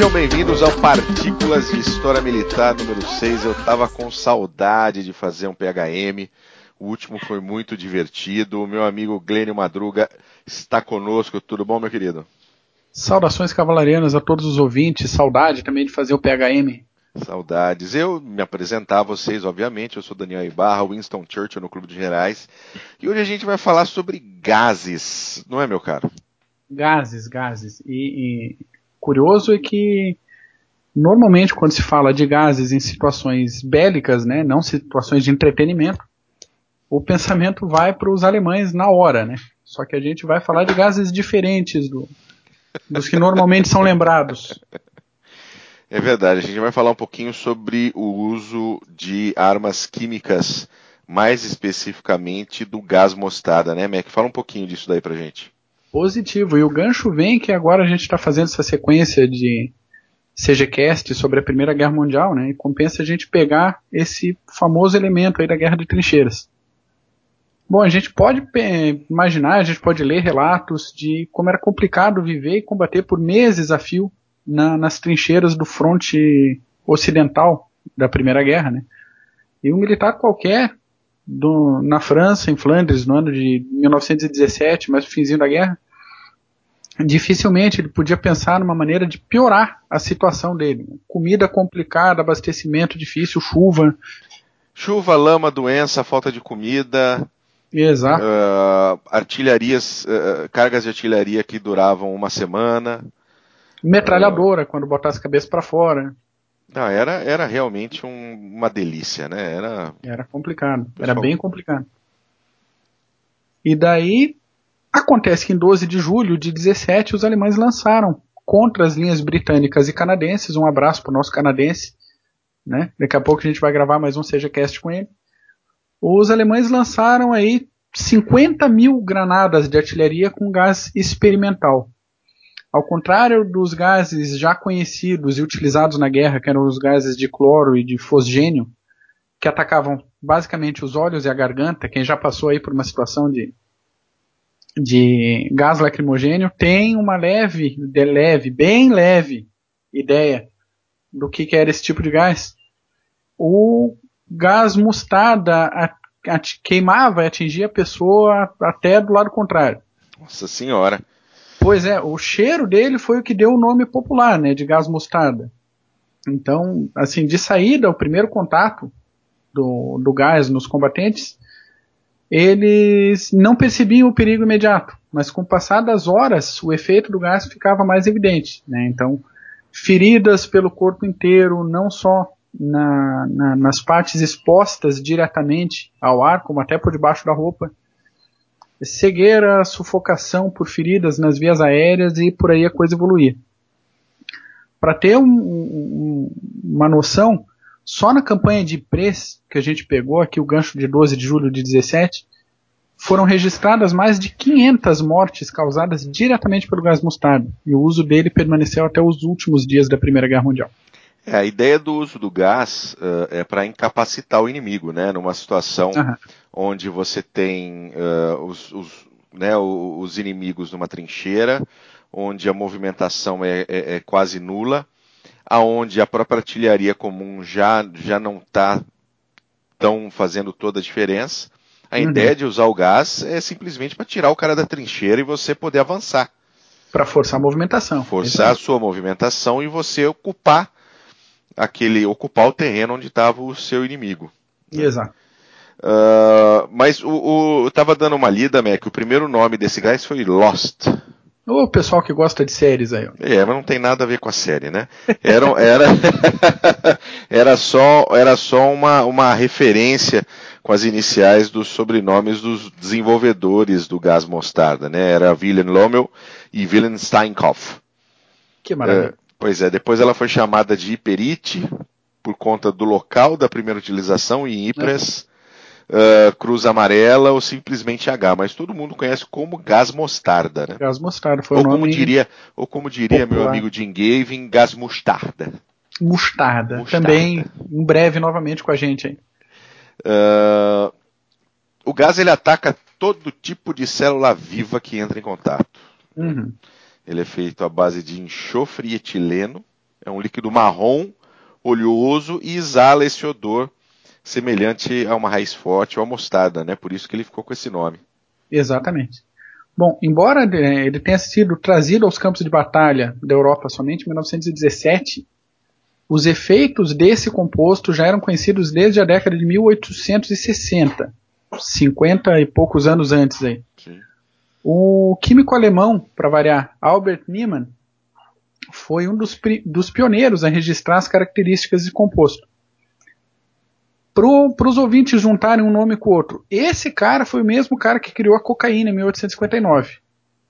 Sejam bem-vindos ao Partículas de História Militar número 6. Eu tava com saudade de fazer um PHM. O último foi muito divertido. O meu amigo Glênio Madruga está conosco. Tudo bom, meu querido? Saudações cavalarianas a todos os ouvintes. Saudade também de fazer o PHM. Saudades. Eu me apresentar a vocês, obviamente. Eu sou Daniel Ibarra, Winston Churchill no Clube de Gerais. E hoje a gente vai falar sobre gases, não é, meu caro? Gases, gases. E, e curioso é que normalmente quando se fala de gases em situações bélicas, né, não situações de entretenimento, o pensamento vai para os alemães na hora, né? Só que a gente vai falar de gases diferentes do, dos que normalmente são lembrados. É verdade, a gente vai falar um pouquinho sobre o uso de armas químicas, mais especificamente do gás mostarda, né, Mac? Fala um pouquinho disso daí pra gente. Positivo, e o gancho vem que agora a gente está fazendo essa sequência de CGCast sobre a Primeira Guerra Mundial, né? E compensa a gente pegar esse famoso elemento aí da Guerra de Trincheiras. Bom, a gente pode imaginar, a gente pode ler relatos de como era complicado viver e combater por meses a fio na, nas trincheiras do fronte ocidental da Primeira Guerra, né? E um militar qualquer do, na França, em Flandres, no ano de 1917, mas no finzinho da guerra, dificilmente ele podia pensar numa maneira de piorar a situação dele. Comida complicada, abastecimento difícil, chuva. Chuva, lama, doença, falta de comida, Exato. Uh, artilharias, uh, cargas de artilharia que duravam uma semana. Metralhadora, uh, quando botasse a cabeça para fora. Não, era, era realmente um, uma delícia, né? Era, era complicado, pessoal... era bem complicado. E daí, acontece que em 12 de julho de 17, os alemães lançaram contra as linhas britânicas e canadenses, um abraço para o nosso canadense, né? Daqui a pouco a gente vai gravar mais um SejaCast com ele os alemães lançaram aí 50 mil granadas de artilharia com gás experimental. Ao contrário dos gases já conhecidos e utilizados na guerra, que eram os gases de cloro e de fosgênio, que atacavam basicamente os olhos e a garganta, quem já passou aí por uma situação de, de gás lacrimogênio, tem uma leve, de leve, bem leve ideia do que, que era esse tipo de gás. O gás mostarda queimava e atingia a pessoa até do lado contrário. Nossa senhora. Pois é, o cheiro dele foi o que deu o nome popular, né, de gás mostarda. Então, assim, de saída, o primeiro contato do, do gás nos combatentes, eles não percebiam o perigo imediato, mas com o passar das horas, o efeito do gás ficava mais evidente, né? Então, feridas pelo corpo inteiro, não só na, na, nas partes expostas diretamente ao ar, como até por debaixo da roupa. Cegueira, sufocação por feridas nas vias aéreas e por aí a coisa evoluía. Para ter um, um, uma noção, só na campanha de Ypres, que a gente pegou aqui o gancho de 12 de julho de 17, foram registradas mais de 500 mortes causadas diretamente pelo gás mostarda, e o uso dele permaneceu até os últimos dias da Primeira Guerra Mundial. É, a ideia do uso do gás uh, é para incapacitar o inimigo, né? Numa situação uhum. onde você tem uh, os, os, né, os, inimigos numa trincheira, onde a movimentação é, é, é quase nula, aonde a própria artilharia comum já, já não está tão fazendo toda a diferença. A uhum. ideia de usar o gás é simplesmente para tirar o cara da trincheira e você poder avançar. Para forçar a movimentação. Forçar a sua movimentação e você ocupar aquele ocupar o terreno onde estava o seu inimigo. Né? Exato. Uh, mas o, o, eu tava dando uma lida, Mac, o primeiro nome desse gás foi Lost. O pessoal que gosta de séries aí. É, mas não tem nada a ver com a série, né? Era, era, era só, era só uma, uma referência com as iniciais dos sobrenomes dos desenvolvedores do gás mostarda, né? Era Wilhelm Lommel e Wilhelm Steinkopf. Que maravilha. Pois é, depois ela foi chamada de hiperite por conta do local da primeira utilização em Ypres, uh, Cruz Amarela ou simplesmente H, mas todo mundo conhece como gás mostarda, né? Gás mostarda foi ou o nome. Como diria, ou como diria popular. meu amigo Jim Gavin, gás mostarda. Mostarda. mostarda. Também em breve novamente com a gente aí. Uh, o gás ele ataca todo tipo de célula viva que entra em contato. Uhum. Ele é feito à base de enxofre e etileno. É um líquido marrom, oleoso e exala esse odor semelhante a uma raiz forte ou a mostarda, né? Por isso que ele ficou com esse nome. Exatamente. Bom, embora ele tenha sido trazido aos campos de batalha da Europa somente em 1917, os efeitos desse composto já eram conhecidos desde a década de 1860, 50 e poucos anos antes aí. Sim. O químico alemão, para variar, Albert Niemann, foi um dos, dos pioneiros a registrar as características de composto. Para os ouvintes juntarem um nome com o outro, esse cara foi o mesmo cara que criou a cocaína em 1859.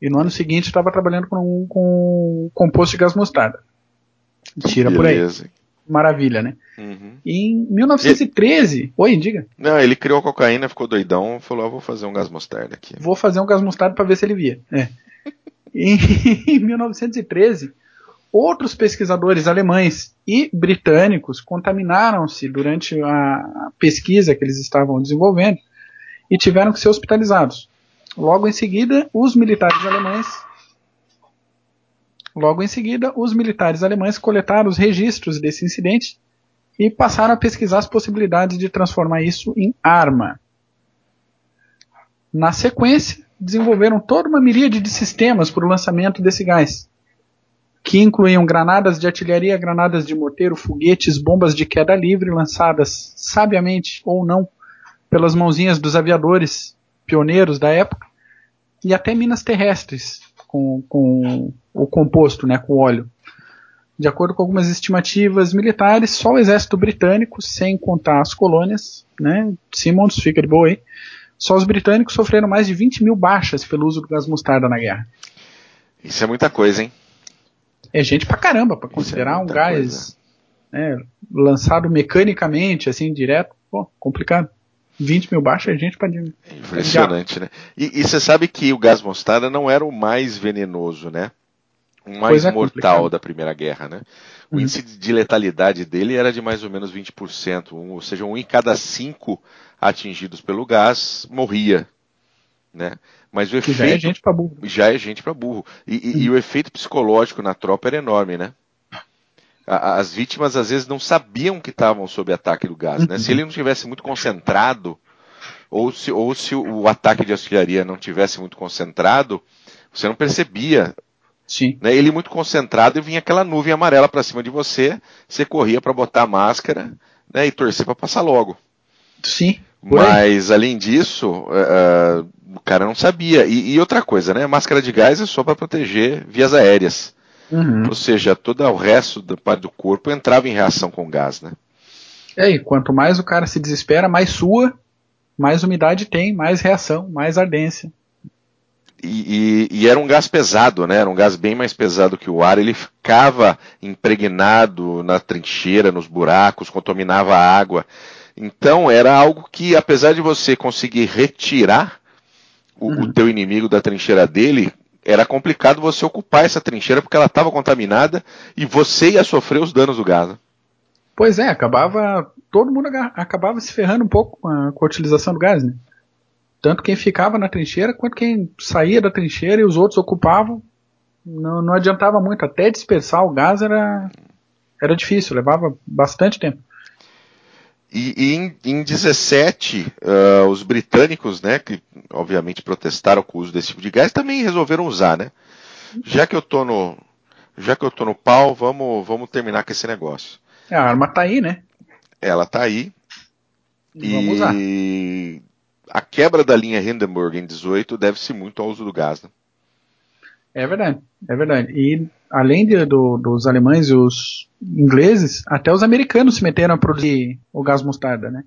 E no ano seguinte estava trabalhando com, com composto de gás mostarda. Tira Beleza. por aí. Maravilha, né? Uhum. Em 1913. Ele... Oi, diga. Não, ele criou a cocaína, ficou doidão, falou: ah, vou fazer um gás mostarda aqui. Vou fazer um gás mostarda para ver se ele via. É. em 1913, outros pesquisadores alemães e britânicos contaminaram-se durante a pesquisa que eles estavam desenvolvendo e tiveram que ser hospitalizados. Logo em seguida, os militares alemães Logo em seguida, os militares alemães coletaram os registros desse incidente e passaram a pesquisar as possibilidades de transformar isso em arma. Na sequência, desenvolveram toda uma miríade de sistemas para o lançamento desse gás, que incluíam granadas de artilharia, granadas de morteiro, foguetes, bombas de queda livre lançadas sabiamente ou não pelas mãozinhas dos aviadores pioneiros da época, e até minas terrestres com, com o composto, né, com óleo. De acordo com algumas estimativas militares, só o exército britânico, sem contar as colônias, né, Simmons, fica de boa aí, só os britânicos sofreram mais de 20 mil baixas pelo uso do gás mostarda na guerra. Isso é muita coisa, hein? É gente pra caramba, pra considerar é um gás né, lançado mecanicamente, assim, direto, pô, complicado. 20 mil baixas é gente pra. Impressionante, né? E, e você sabe que o gás mostarda não era o mais venenoso, né? Mais é mortal complicado. da Primeira Guerra, né? O uhum. índice de letalidade dele era de mais ou menos 20%, um, ou seja, um em cada cinco atingidos pelo gás morria, né? Mas o efeito já é gente para burro. Já é gente para burro. E, e, uhum. e, o efeito psicológico na tropa era enorme, né? as vítimas às vezes não sabiam que estavam sob ataque do gás. Né? Se ele não tivesse muito concentrado, ou se, ou se o ataque de artilharia não tivesse muito concentrado, você não percebia. Sim. Né? Ele muito concentrado e vinha aquela nuvem amarela para cima de você, você corria para botar a máscara né, e torcer para passar logo. Sim. Mas além disso, uh, o cara não sabia. E, e, outra coisa, né? Máscara de gás é só para proteger vias aéreas. Uhum. Ou seja, todo o resto do, do corpo entrava em reação com gás, né? É, e quanto mais o cara se desespera, mais sua, mais umidade tem, mais reação, mais ardência. E, e, e, era um gás pesado, né? Era um gás bem mais pesado que o ar. Ele ficava impregnado na trincheira, nos buracos, contaminava a água. Então era algo que, apesar de você conseguir retirar o, uhum. o teu inimigo da trincheira dele, era complicado você ocupar essa trincheira porque ela estava contaminada e você ia sofrer os danos do gás. Né? Pois é, acabava. Todo mundo acabava se ferrando um pouco com a, com a utilização do gás, né? Tanto quem ficava na trincheira quanto quem saía da trincheira e os outros ocupavam. Não, não adiantava muito. Até dispersar o gás era, era difícil, levava bastante tempo. E, e em, em 17, uh, os britânicos, né, que obviamente protestaram com o uso desse tipo de gás, também resolveram usar, né? Já que eu tô no, já que eu tô no pau, vamos, vamos terminar com esse negócio. A arma tá aí, né? Ela tá aí. E vamos usar. A quebra da linha Hindenburg em 18 deve-se muito ao uso do gás, né? É verdade, é verdade. E além de, do, dos alemães e os ingleses, até os americanos se meteram a produzir o gás mostarda, né?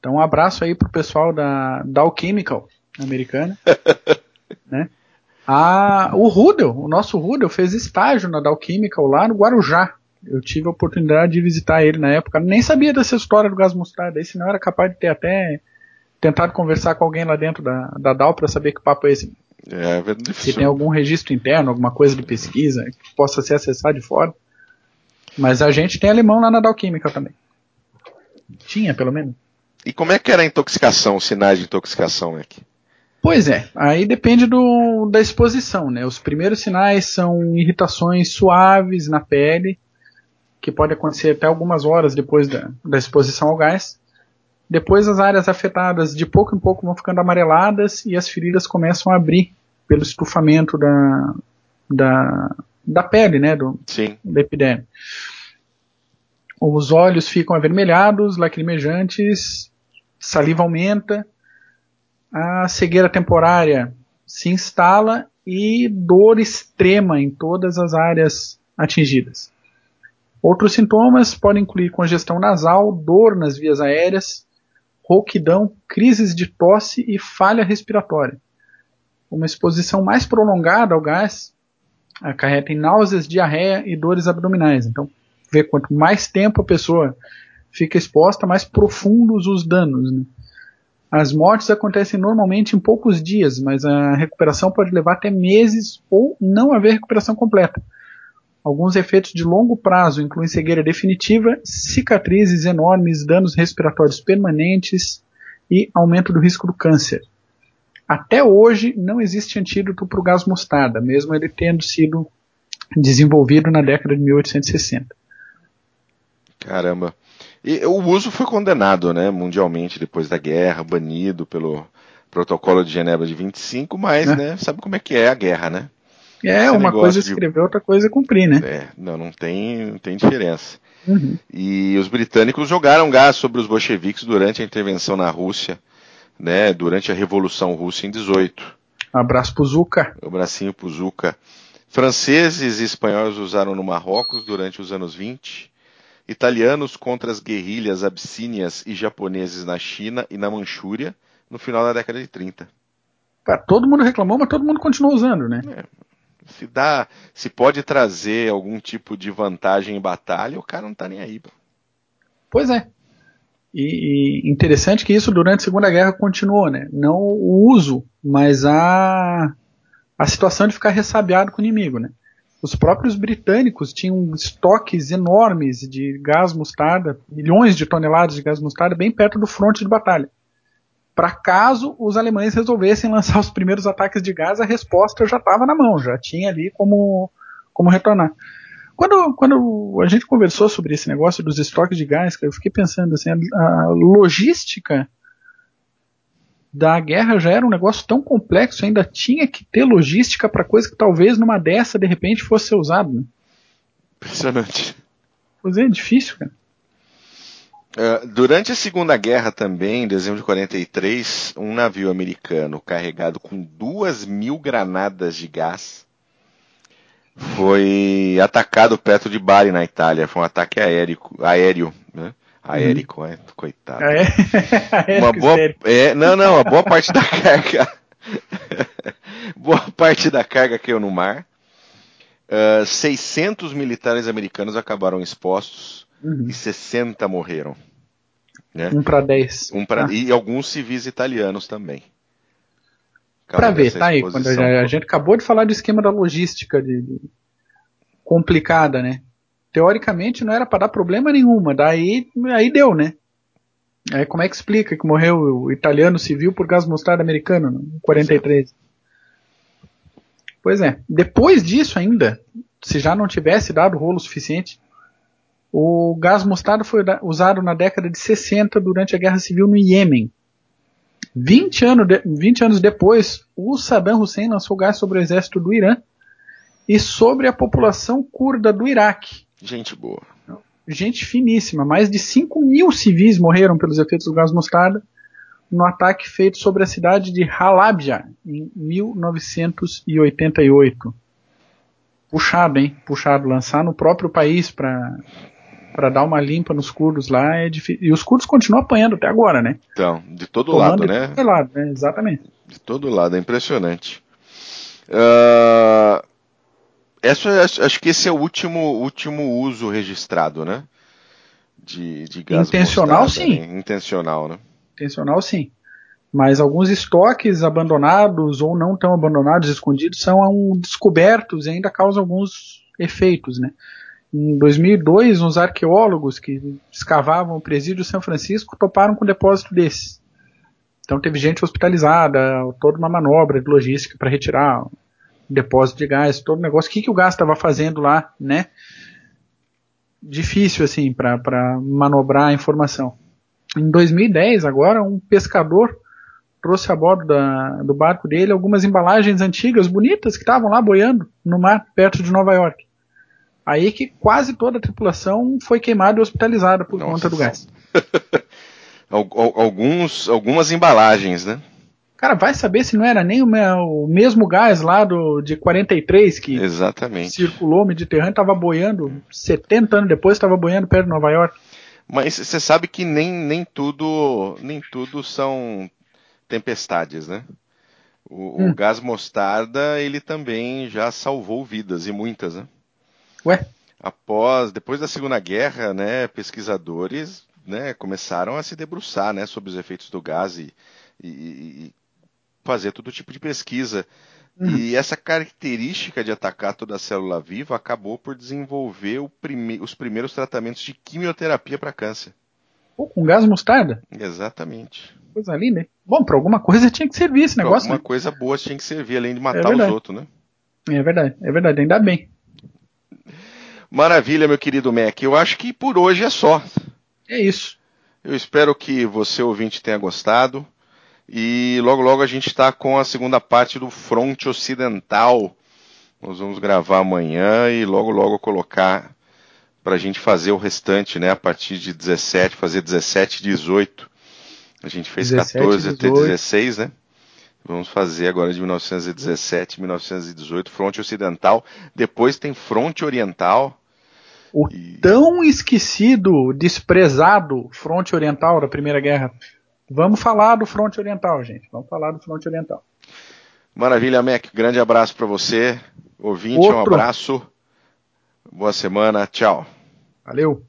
Então um abraço aí pro pessoal da Dow Chemical americana, né? A, o Rudel, o nosso Rudel fez estágio na Dow Chemical lá no Guarujá. Eu tive a oportunidade de visitar ele na época. Nem sabia dessa história do gás mostarda. Esse não era capaz de ter até tentado conversar com alguém lá dentro da, da Dow para saber que papo é esse. É, é difícil. Se tem algum registro interno, alguma coisa de pesquisa que possa ser acessado de fora. Mas a gente tem alemão lá na Dow Química também. Tinha, pelo menos. E como é que era a intoxicação, os sinais de intoxicação aqui? Pois é, aí depende do, da exposição, né? Os primeiros sinais são irritações suaves na pele, que pode acontecer até algumas horas depois da, da exposição ao gás. Depois as áreas afetadas de pouco em pouco vão ficando amareladas e as feridas começam a abrir pelo estufamento da, da, da pele, né? Do, Sim. Da epiderme. Os olhos ficam avermelhados, lacrimejantes, saliva aumenta, a cegueira temporária se instala e dor extrema em todas as áreas atingidas. Outros sintomas podem incluir congestão nasal, dor nas vias aéreas, rouquidão, crises de tosse e falha respiratória. Uma exposição mais prolongada ao gás acarreta em náuseas, diarreia e dores abdominais. Então, vê quanto mais tempo a pessoa fica exposta, mais profundos os danos. Né? As mortes acontecem normalmente em poucos dias, mas a recuperação pode levar até meses ou não haver recuperação completa. Alguns efeitos de longo prazo incluem cegueira definitiva, cicatrizes enormes, danos respiratórios permanentes e aumento do risco do câncer. Até hoje não existe antídoto para o gás mostarda, mesmo ele tendo sido desenvolvido na década de 1860. Caramba. E o uso foi condenado, né, mundialmente depois da guerra, banido pelo Protocolo de Genebra de 25, mas, é. né, sabe como é que é a guerra, né? É, uma coisa é escrever, de... outra coisa é cumprir, né? É, não, não tem, não tem diferença. Uhum. E os britânicos jogaram gás sobre os bolcheviques durante a intervenção na Rússia, né, durante a Revolução Russa em 18. Um abraço pro Zuca. Um abracinho pro Zuca. Franceses e espanhóis usaram no Marrocos durante os anos 20 italianos contra as guerrilhas abissínias e japoneses na China e na Manchúria no final da década de 30. todo mundo reclamou, mas todo mundo continuou usando, né? É, se dá, se pode trazer algum tipo de vantagem em batalha, o cara não tá nem aí. Pois é. E, e, interessante que isso durante a Segunda Guerra continuou, né? Não o uso, mas a a situação de ficar ressabiado com o inimigo, né? Os próprios britânicos tinham estoques enormes de gás mostarda, milhões de toneladas de gás mostarda, bem perto do fronte de batalha. Para caso os alemães resolvessem lançar os primeiros ataques de gás, a resposta já estava na mão, já tinha ali como, como retornar. Quando, quando a gente conversou sobre esse negócio dos estoques de gás, eu fiquei pensando assim, a, a logística da guerra já era um negócio tão complexo, ainda tinha que ter logística para coisa que talvez numa dessa de repente fosse ser usado. Né? Impressionante. Pois é, difícil, cara. Uh, durante a Segunda Guerra também, em dezembro de 43, um navio americano carregado com duas mil granadas de gás foi atacado perto de Bari, na Itália. Foi um ataque aéreo, aéreo né? Aérico, uhum. é, coitado. Ah, é? Uma boa, é, não, não, a boa parte da carga. boa parte da carga caiu no mar. Uh, ah, 600 militares americanos acabaram expostos uhum. e 60 morreram. Né? Um para 10. Um pra, ah. E alguns civis italianos também. Para ver, tá aí. Quando a, a, gente acabou de falar do esquema da logística de, de complicada, né? teoricamente não era para dar problema nenhuma. Daí aí deu, né? Aí como é que explica que morreu o italiano civil por gás mostarda americano em 43? Pois é. Depois disso ainda, se já não tivesse dado rolo suficiente, o gás mostarda foi usado na década de 60 durante a guerra civil no Iêmen. 20, ano de, 20 anos depois, o Saddam Hussein lançou gás sobre o exército do Irã e sobre a população curda do Iraque. Gente boa. Gente finíssima. Mais de 5 mil civis morreram pelos efeitos do gás mostarda no ataque feito sobre a cidade de Halabja em 1988. Puxado, hein? Puxado. Lançar no próprio país para para dar uma limpa nos curdos lá é difícil. E os curdos continuam apanhando até agora, né? Então, de todo Tomando lado, né? De todo lado, né? Exatamente. De todo lado, é impressionante. Uh, essa, acho que esse é o último, último uso registrado, né? De, de gás Intencional, mostarda, sim. Né? Intencional, né? Intencional, sim. Mas alguns estoques abandonados ou não tão abandonados, escondidos, são descobertos e ainda causam alguns efeitos, né? Em 2002, uns arqueólogos que escavavam o presídio de São Francisco toparam com um depósito desses. Então teve gente hospitalizada, toda uma manobra de logística para retirar o depósito de gás, todo o negócio. O que, que o gás estava fazendo lá, né? Difícil, assim, para manobrar a informação. Em 2010, agora, um pescador trouxe a bordo da, do barco dele algumas embalagens antigas, bonitas, que estavam lá boiando no mar, perto de Nova York. Aí que quase toda a tripulação foi queimada e hospitalizada por Nossa. conta do gás. Alguns, algumas embalagens, né? Cara, vai saber se não era nem o, mesmo gás lá do, de 43 que Exatamente. circulou o Mediterrâneo, estava boiando, 70 anos depois estava boiando perto de Nova York. Mas você sabe que nem, nem tudo nem tudo são tempestades, né? O, hum. o, gás mostarda ele também já salvou vidas e muitas, né? Ué? Após, depois da Segunda Guerra, né, pesquisadores né, começaram a se debruçar né, sobre os efeitos do gás e, e, e fazer todo tipo de pesquisa. Uhum. E essa característica de atacar toda a célula viva acabou por desenvolver prime os primeiros tratamentos de quimioterapia para câncer. Pô, com gás mostarda? Exatamente. Coisa linda, hein? Bom, para alguma coisa tinha que servir esse negócio. Pra alguma né? coisa boa tinha que servir, além de matar é os outros, né? É verdade, é verdade, ainda bem. Maravilha, meu querido Mac. Eu acho que por hoje é só. É isso. Eu espero que você, ouvinte, tenha gostado. E logo, logo a gente está com a segunda parte do Fronte Ocidental. Nós vamos gravar amanhã e logo, logo colocar para a gente fazer o restante, né? A partir de 17, fazer 17 e 18. A gente fez 17, 14 18. até 16, né? Vamos fazer agora de 1917 1918, Fronte Ocidental. Depois tem Fronte Oriental. O e... tão esquecido, desprezado Fronte Oriental da Primeira Guerra. Vamos falar do Fronte Oriental, gente. Vamos falar do Fronte Oriental. Maravilha, Mac. Grande abraço para você. Ouvinte, Outro. um abraço. Boa semana. Tchau. Valeu.